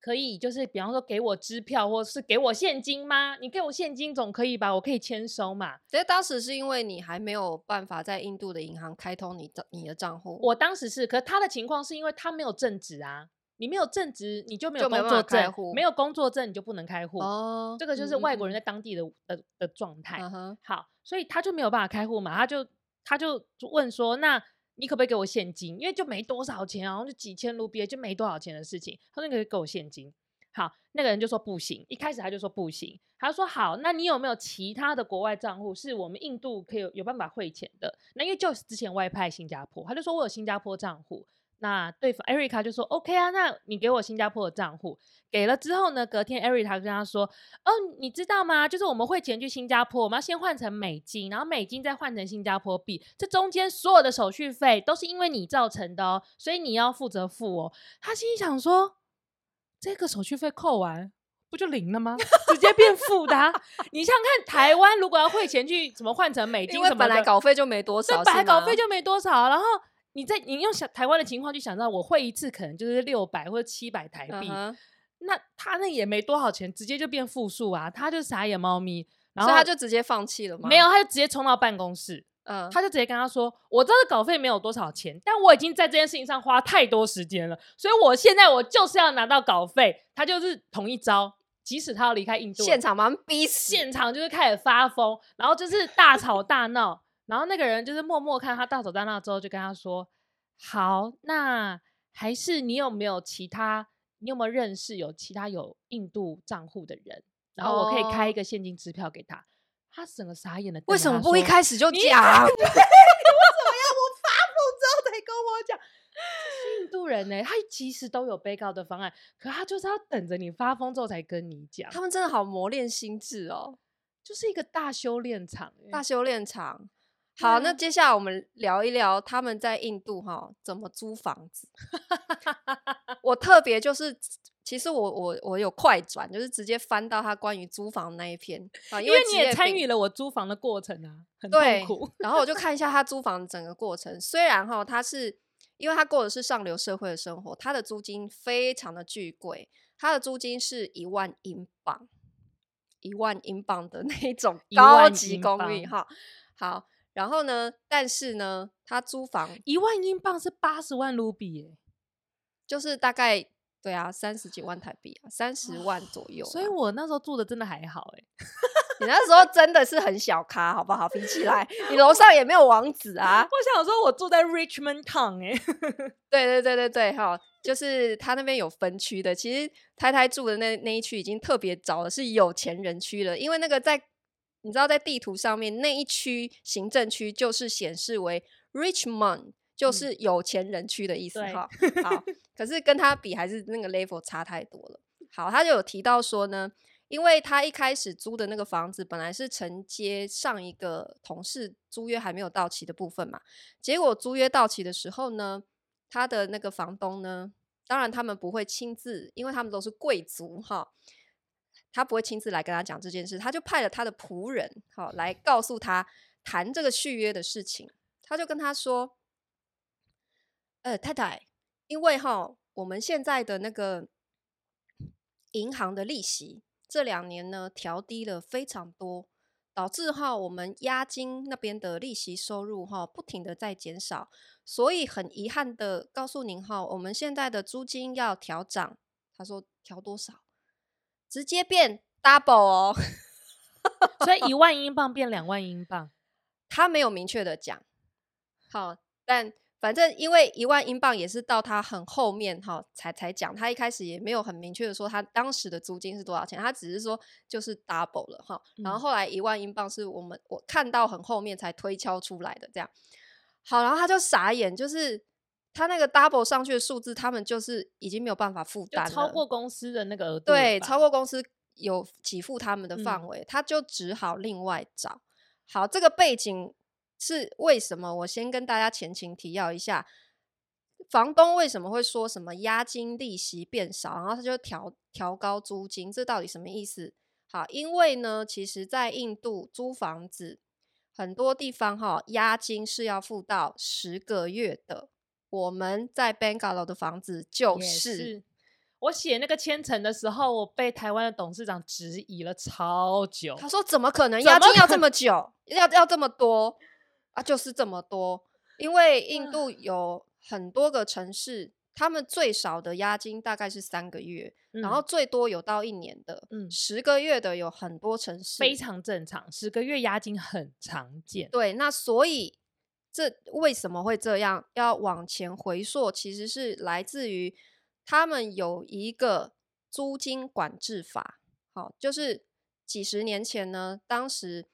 可以，就是比方说给我支票，或是给我现金吗？你给我现金总可以吧？我可以签收嘛。其实当时是因为你还没有办法在印度的银行开通你的你的账户。我当时是，可是他的情况是因为他没有正职啊。”你没有正职，你就没有工作证；没有工作证，你就不能开户。哦，这个就是外国人在当地的的的状态。嗯。好，所以他就没有办法开户嘛，他就他就问说：“那你可不可以给我现金？因为就没多少钱，然后就几千卢比，就没多少钱的事情。”他说：“你可以给我现金。”好，那个人就说不行。一开始他就说不行，他说：“好，那你有没有其他的国外账户是我们印度可以有，有办法汇钱的？那因为就是之前外派新加坡，他就说我有新加坡账户。”那对方 Erica 就说 OK 啊，那你给我新加坡的账户，给了之后呢，隔天 Erica 跟他说，哦，你知道吗？就是我们汇钱去新加坡，我们要先换成美金，然后美金再换成新加坡币，这中间所有的手续费都是因为你造成的哦，所以你要负责付哦。他心里想说，这个手续费扣完不就零了吗？直接变负的啊。你想看台湾如果要汇钱去怎么换成美金，因为本来稿费就没多少，本来稿费就没多少，然后。你在你用小台湾的情况去想到，我汇一次可能就是六百或者七百台币，uh-huh. 那他那也没多少钱，直接就变负数啊，他就傻眼猫咪，然后他就直接放弃了吗？没有，他就直接冲到办公室，嗯、uh-huh.，他就直接跟他说：“我知道稿费没有多少钱，但我已经在这件事情上花太多时间了，所以我现在我就是要拿到稿费。”他就是同一招，即使他要离开印度，现场把他逼死，现场就是开始发疯，然后就是大吵大闹。然后那个人就是默默看他大手大闹之后，就跟他说：“好，那还是你有没有其他？你有没有认识有其他有印度账户的人？然后我可以开一个现金支票给他。”他整个傻眼了。为什么不一开始就讲？为什么要我发疯之后才跟我讲？印度人呢、欸？他其实都有被告的方案，可他就是要等着你发疯之后才跟你讲。他们真的好磨练心智哦，就是一个大修炼场、欸，大修炼场。*laughs* 好，那接下来我们聊一聊他们在印度哈怎么租房子。*laughs* 我特别就是，其实我我我有快转，就是直接翻到他关于租房那一篇啊，因为你也参与了我租房的过程啊，很痛苦。然后我就看一下他租房整个过程，虽然哈他是因为他过的是上流社会的生活，他的租金非常的巨贵，他的租金是一万英镑，一万英镑的那种高级公寓哈。好。然后呢？但是呢，他租房一万英镑是八十万卢比耶，就是大概对啊，三十几万台币啊，三十万左右。所以我那时候住的真的还好哎，你那时候真的是很小咖，好不好？比起来，你楼上也没有王子啊。我想说，我住在 Richmond Town *laughs* 哎，对对对对对，哈，就是他那边有分区的。其实太太住的那那一区已经特别早了，是有钱人区了，因为那个在。你知道在地图上面那一区行政区就是显示为 Richmond，就是有钱人区的意思哈、嗯。好，*laughs* 可是跟他比还是那个 level 差太多了。好，他就有提到说呢，因为他一开始租的那个房子本来是承接上一个同事租约还没有到期的部分嘛，结果租约到期的时候呢，他的那个房东呢，当然他们不会亲自，因为他们都是贵族哈。他不会亲自来跟他讲这件事，他就派了他的仆人，好来告诉他谈这个续约的事情。他就跟他说：“呃，太太，因为哈，我们现在的那个银行的利息这两年呢调低了非常多，导致哈我们押金那边的利息收入哈不停的在减少，所以很遗憾的告诉您哈，我们现在的租金要调涨。”他说：“调多少？”直接变 double 哦，*laughs* 所以一万英镑变两万英镑，他没有明确的讲。好，但反正因为一万英镑也是到他很后面哈才才讲，他一开始也没有很明确的说他当时的租金是多少钱，他只是说就是 double 了哈。然后后来一万英镑是我们我看到很后面才推敲出来的这样。好，然后他就傻眼，就是。他那个 double 上去的数字，他们就是已经没有办法负担了，超过公司的那个额度，对，超过公司有给付他们的范围，嗯，他就只好另外找。好，这个背景是为什么？我先跟大家前情提要一下，房东为什么会说什么押金利息变少，然后他就调调高租金，这到底什么意思？好，因为呢，其实在印度租房子很多地方哈，押金是要付到十个月的。我们在 Bangalore 的房子就是，我写那个签呈的时候，我被台湾的董事长质疑了超久。他说：“怎么可能押金要这么久，要要这么多啊？就是这么多，因为印度有很多个城市，他们最少的押金大概是三个月，嗯，然后最多有到一年的，嗯，十个月的有很多城市，非常正常，十个月押金很常见。对，那所以。”这为什么会这样？要往前回溯，其实是来自于他们有一个租金管制法。好，就是几十年前呢，当时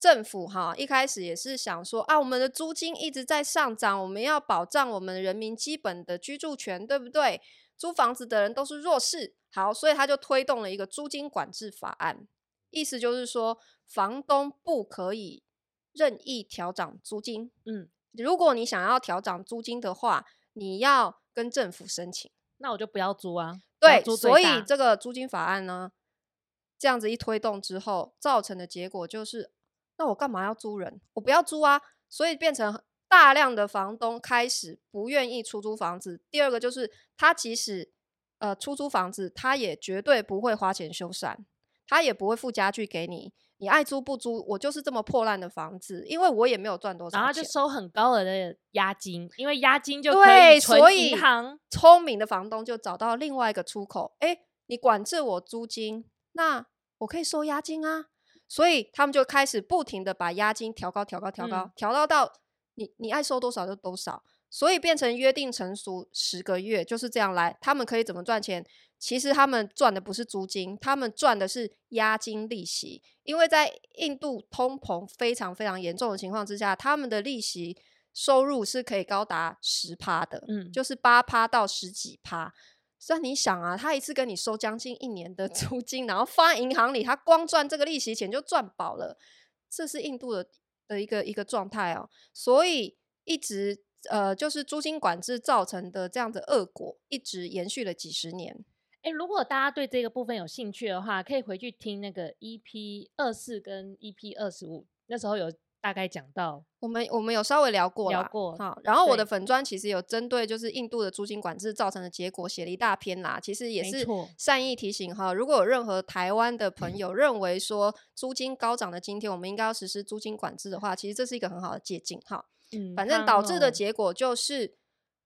政府哈一开始也是想说啊，我们的租金一直在上涨，我们要保障我们人民基本的居住权，对不对？租房子的人都是弱势，好，所以他就推动了一个租金管制法案，意思就是说，房东不可以。任意调涨租金，嗯，如果你想要调涨租金的话，你要跟政府申请。那我就不要租啊。对，所以这个租金法案呢，这样子一推动之后，造成的结果就是，那我干嘛要租人？我不要租啊，所以变成大量的房东开始不愿意出租房子。第二个就是，他即使呃出租房子，他也绝对不会花钱修缮，他也不会附家具给你。你爱租不租，我就是这么破烂的房子，因为我也没有赚多少钱，然后就收很高额的押金，因为押金就可以存银行。聪明的房东就找到另外一个出口，哎，你管制我租金，那我可以收押金啊，所以他们就开始不停的把押金调高、调高、调高，调高到你你爱收多少就多少，所以变成约定成熟十个月就是这样来，他们可以怎么赚钱？其实他们赚的不是租金，他们赚的是押金利息。因为在印度通膨非常非常严重的情况之下，他们的利息收入是可以高达十趴的，嗯，就是八趴到十几趴。所以你想啊，他一次跟你收将近一年的 *laughs* 租金，然后放在银行里，他光赚这个利息钱就赚饱了。这是印度的的一个一个状态哦，所以一直呃就是租金管制造成的这样的恶果，一直延续了几十年。哎，如果大家对这个部分有兴趣的话，可以回去听那个 EP 二四跟 EP 二十五，那时候有大概讲到。我们我们有稍微聊过聊过。好，然后我的粉砖其实有针对就是印度的租金管制造成的结果写了一大篇啦。其实也是善意提醒哈，如果有任何台湾的朋友认为说租金高涨的今天我们应该要实施租金管制的话，其实这是一个很好的借镜哈。嗯，反正导致的结果就是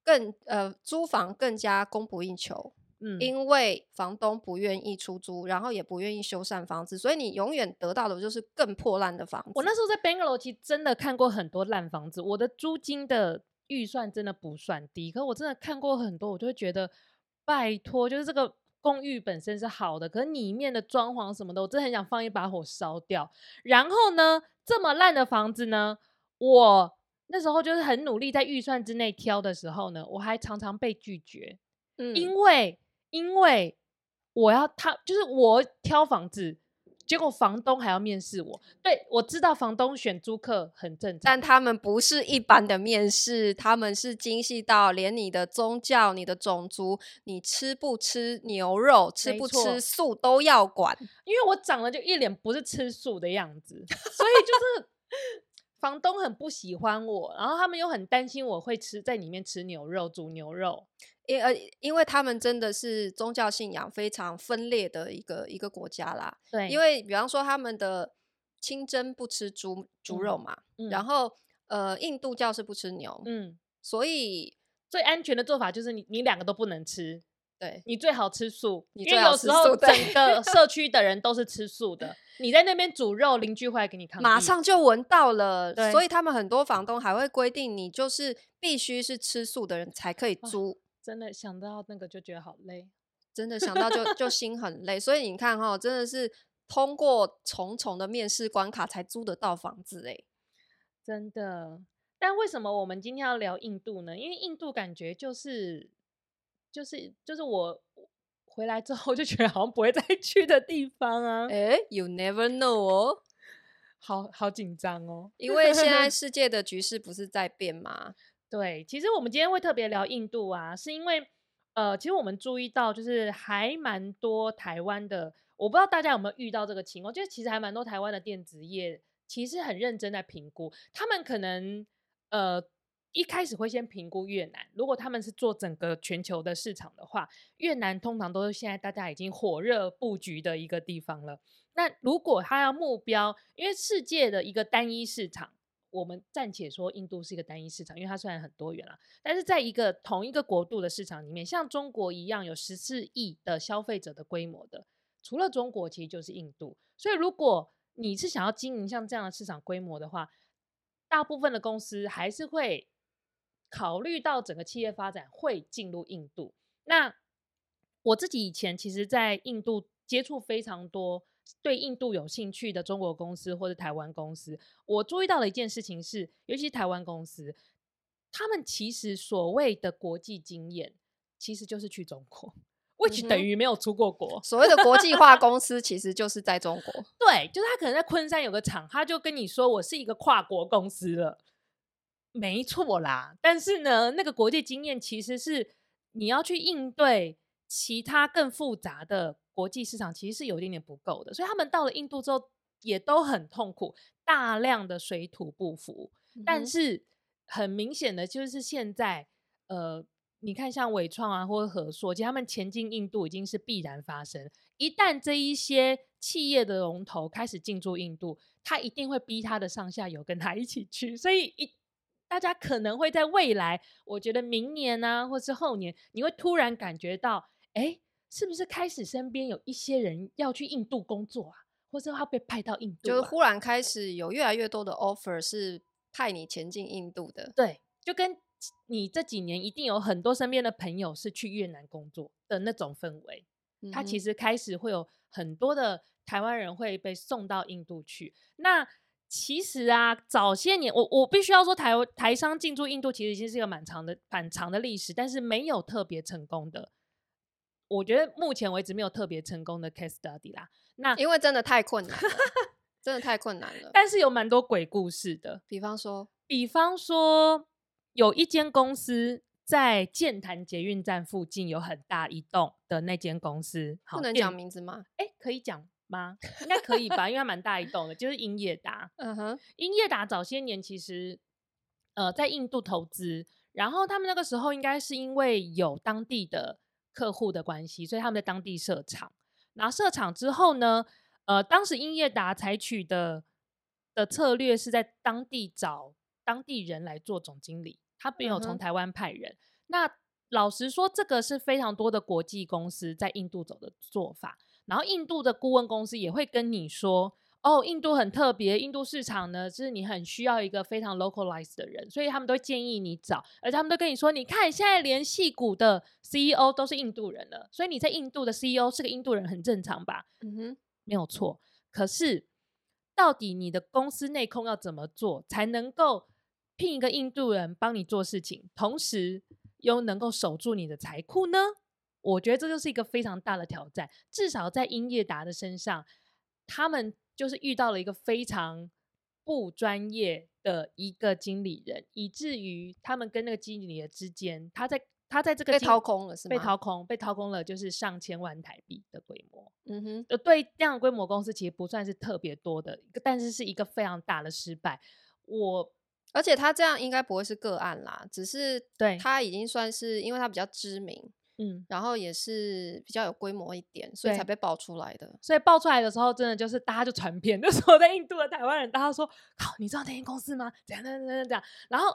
更呃租房更加供不应求。嗯，因为房东不愿意出租，然后也不愿意修缮房子，所以你永远得到的就是更破烂的房子。我那时候在 Bangalore 其实真的看过很多烂房子，我的租金的预算真的不算低，可是我真的看过很多，我就会觉得拜托，就是这个公寓本身是好的，可是里面的装潢什么的，我真的很想放一把火烧掉。然后呢，这么烂的房子呢，我那时候就是很努力在预算之内挑的时候呢，我还常常被拒绝，嗯，因为。因为我要他，就是我挑房子，结果房东还要面试我。对，我知道房东选租客很正常，但他们不是一般的面试，他们是精细到连你的宗教、你的种族、你吃不吃牛肉、吃不吃素都要管。因为我长得就一脸不是吃素的样子，所以就是房东很不喜欢我，然后他们又很担心我会吃在里面吃牛肉、煮牛肉。因呃，因为他们真的是宗教信仰非常分裂的一个一个国家啦。对，因为比方说他们的清真不吃猪猪肉嘛，嗯嗯、然后呃，印度教是不吃牛，嗯，所以最安全的做法就是你你两个都不能吃，对，你最好吃素，你最好吃素，因为有时候整个社区的人都是吃素的，*laughs* 你在那边煮肉，邻居会来给你看，马上就闻到了，对，所以他们很多房东还会规定你就是必须是吃素的人才可以租。真的想到那个就觉得好累，*laughs* 真的想到就就心很累。所以你看哈，真的是通过重重的面试关卡才租得到房子哎，真的。但为什么我们今天要聊印度呢？因为印度感觉就是就是就是我回来之后就觉得好像不会再 *laughs* 去的地方啊。哎，You never know 哦，好好紧张哦，因为现在 *laughs* 世界的局势不是在变吗？对，其实我们今天会特别聊印度啊，是因为，呃，其实我们注意到，就是还蛮多台湾的，我不知道大家有没有遇到这个情况，就是其实还蛮多台湾的电子业，其实很认真在评估，他们可能，呃，一开始会先评估越南，如果他们是做整个全球的市场的话，越南通常都是现在大家已经火热布局的一个地方了。那如果他要目标，因为世界的一个单一市场。我们暂且说印度是一个单一市场，因为它虽然很多元了，但是在一个同一个国度的市场里面，像中国一样有十四亿的消费者的规模的，除了中国，其实就是印度。所以，如果你是想要经营像这样的市场规模的话，大部分的公司还是会考虑到整个企业发展会进入印度。那我自己以前其实，在印度接触非常多。对印度有兴趣的中国公司或者台湾公司，我注意到的一件事情是，尤其是台湾公司，他们其实所谓的国际经验，其实就是去中国，which 等于没有出过国。所谓的国际化公司，其实就是在中国。*laughs* 对，就是他可能在昆山有个厂，他就跟你说我是一个跨国公司了，没错啦。但是呢，那个国际经验其实是你要去应对其他更复杂的。国际市场其实是有一点点不够的，所以他们到了印度之后也都很痛苦，大量的水土不服。嗯、但是很明显的就是现在，呃，你看像伟创啊或者和硕，其实他们前进印度已经是必然发生。一旦这一些企业的龙头开始进驻印度，他一定会逼他的上下游跟他一起去。所以一大家可能会在未来，我觉得明年啊，或是后年，你会突然感觉到，哎。是不是开始身边有一些人要去印度工作啊，或是他被派到印度啊？就是忽然开始有越来越多的 offer 是派你前进印度的。对，就跟你这几年一定有很多身边的朋友是去越南工作的那种氛围。嗯。他其实开始会有很多的台湾人会被送到印度去。那其实啊，早些年我我必须要说台台商进驻印度其实已经是一个蛮长的蛮长的历史，但是没有特别成功的。我觉得目前为止没有特别成功的 case study 啦。那因为真的太困难了，真的太困难了。*laughs* 但是有蛮多鬼故事的，比方说，比方说有一间公司在建潭捷运站附近有很大一栋的那间公司，不能讲名字吗？哎，可以讲吗？应该可以吧，因为它蛮大一栋的，就是英业达。嗯哼，英业达早些年其实呃在印度投资，然后他们那个时候应该是因为有当地的客户的关系，所以他们在当地设厂。然后设厂之后呢，呃，当时英业达采取的的策略是在当地找当地人来做总经理，他没有从台湾派人。嗯、那老实说，这个是非常多的国际公司在印度走的做法。然后印度的顾问公司也会跟你说。哦，印度很特别，印度市场呢，就是你很需要一个非常 localized 的人，所以他们都建议你找，而且他们都跟你说，你看现在连戏股的 CEO 都是印度人了，所以你在印度的 CEO 是个印度人很正常吧？嗯哼，没有错。可是到底你的公司内控要怎么做，才能够聘一个印度人帮你做事情，同时又能够守住你的财库呢？我觉得这就是一个非常大的挑战。至少在英业达的身上，他们。就是遇到了一个非常不专业的一个经理人，以至于他们跟那个经理人之间，他在他在这个被掏空了，是吗？被掏空，被掏空了，就是上千万台币的规模。嗯哼，呃，对这样的规模公司其实不算是特别多的，但是是一个非常大的失败。我而且他这样应该不会是个案啦，只是对他已经算是，因为他比较知名。嗯，然后也是比较有规模一点，所以才被爆出来的。所以爆出来的时候，真的就是大家就传遍，就 *laughs* 说在印度的台湾人，大家说：“靠，你知道那间公司吗？”这样、这样、这样、这样。然后，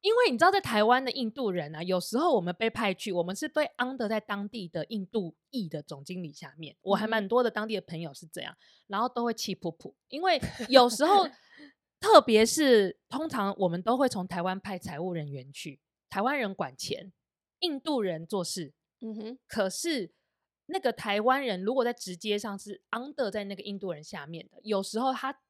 因为你知道，在台湾的印度人啊，有时候我们被派去，我们是被 under 在当地的印度裔的总经理下面。我还蛮多的当地的朋友是这样，然后都会气噗噗，因为有时候，*laughs* 特别是通常我们都会从台湾派财务人员去，台湾人管钱，印度人做事。嗯哼，可是那个台湾人如果在直接上是 under 在那个印度人下面的，有时候他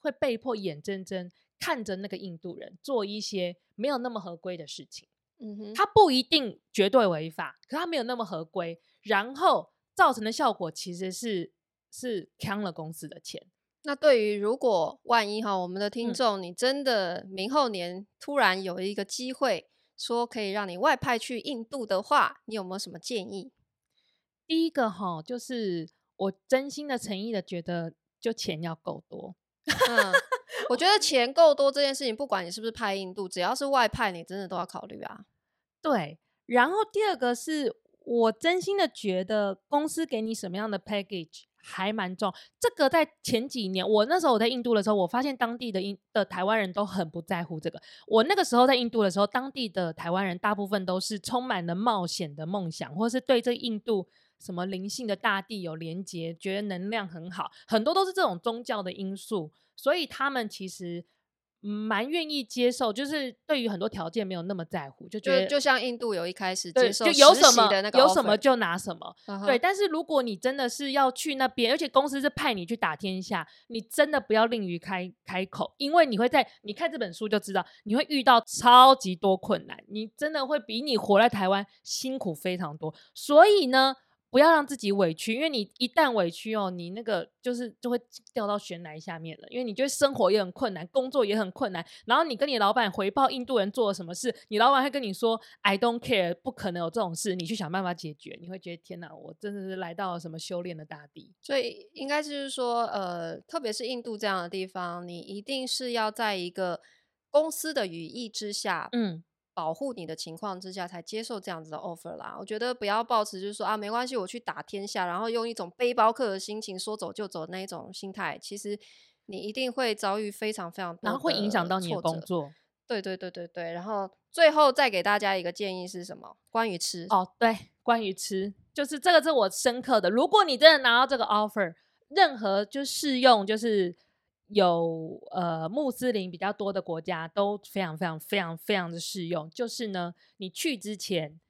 会被迫眼睁睁看着那个印度人做一些没有那么合规的事情。嗯哼，他不一定绝对违法，可他没有那么合规，然后造成的效果其实是是坑了公司的钱。那对于如果万一哈，我们的听众，嗯，你真的明后年突然有一个机会。说可以让你外派去印度的话，你有没有什么建议？第一个哈，就是我真心的诚意的觉得，就钱要够多。嗯，我觉得钱够多这件事情，不管你是不是派印度，只要是外派，你真的都要考虑啊。对，然后第二个是我真心的觉得，公司给你什么样的 package。还蛮重，这个在前几年，我那时候我在印度的时候，我发现当地的印的台湾人都很不在乎这个。我那个时候在印度的时候，当地的台湾人大部分都是充满了冒险的梦想，或是对这印度什么灵性的大地有连结，觉得能量很好，很多都是这种宗教的因素，所以他们其实。蛮愿意接受，就是对于很多条件没有那么在乎，就觉得就，就像印度有一开始接受就有什么的那个有什么就拿什么，uh -huh. 对。但是如果你真的是要去那边，而且公司是派你去打天下，你真的不要吝于开开口，因为你会在你看这本书就知道，你会遇到超级多困难，你真的会比你活在台湾辛苦非常多。所以呢。不要让自己委屈，因为你一旦委屈哦，你那个就是就会掉到悬崖下面了。因为你觉得生活也很困难，工作也很困难，然后你跟你老板回报印度人做了什么事，你老板会跟你说 “I don't care”，不可能有这种事，你去想办法解决。你会觉得天哪，我真的是来到了什么修炼的大地。所以应该就是说，呃，特别是印度这样的地方，你一定是要在一个公司的羽翼之下，嗯。保护你的情况之下才接受这样子的 offer 啦。我觉得不要抱持就是说啊，没关系，我去打天下，然后用一种背包客的心情说走就走那一种心态，其实你一定会遭遇非常非常多，然后会影响到你的工作。对对对对对。然后最后再给大家一个建议是什么？关于吃哦，对，关于吃，就是这个是我深刻的。如果你真的拿到这个 offer，任何就适用就是。有呃穆斯林比较多的国家都非常非常非常非常的适用，就是呢，你去之前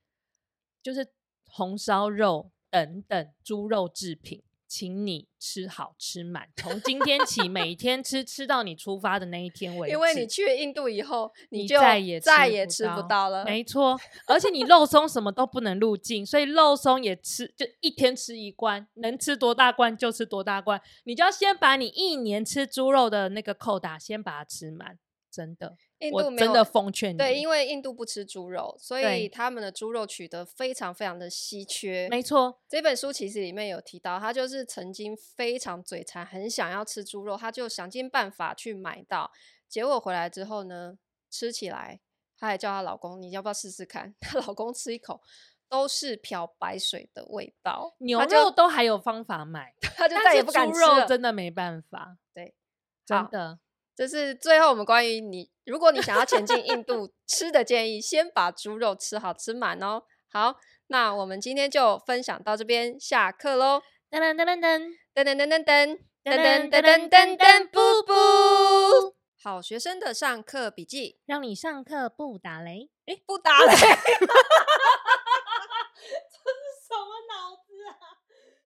就是红烧肉等等猪肉制品请你吃好吃满，从今天起每天吃吃到你出发的那一天为止。因为你去了印度以后，你就再也再也吃不到了。没错，而且你肉松什么都不能入境，所以肉松也吃，就一天吃一罐，能吃多大罐就吃多大罐。你就要先把你一年吃猪肉的那个扣打先把它吃满，真的。印度没有真的奉劝你，对，因为印度不吃猪肉，所以他们的猪肉取得非常非常的稀缺。没错，这本书其实里面有提到，他就是曾经非常嘴馋，很想要吃猪肉，他就想尽办法去买到。结果回来之后呢，吃起来，她还叫她老公，你要不要试试看？*laughs* 她老公吃一口，都是漂白水的味道。牛肉都还有方法买，他就再也不敢吃。猪肉真的没办法，对，真的。这是最后我们关于你，如果你想要前进印度吃的建议，先把猪肉吃好吃满哦。好，那我们今天就分享到这边，下课喽！噔噔噔噔噔噔噔噔噔噔噔噔噔噔噔，布布，好学生的上课笔记，让你上课不打雷。诶，不打雷。*laughs*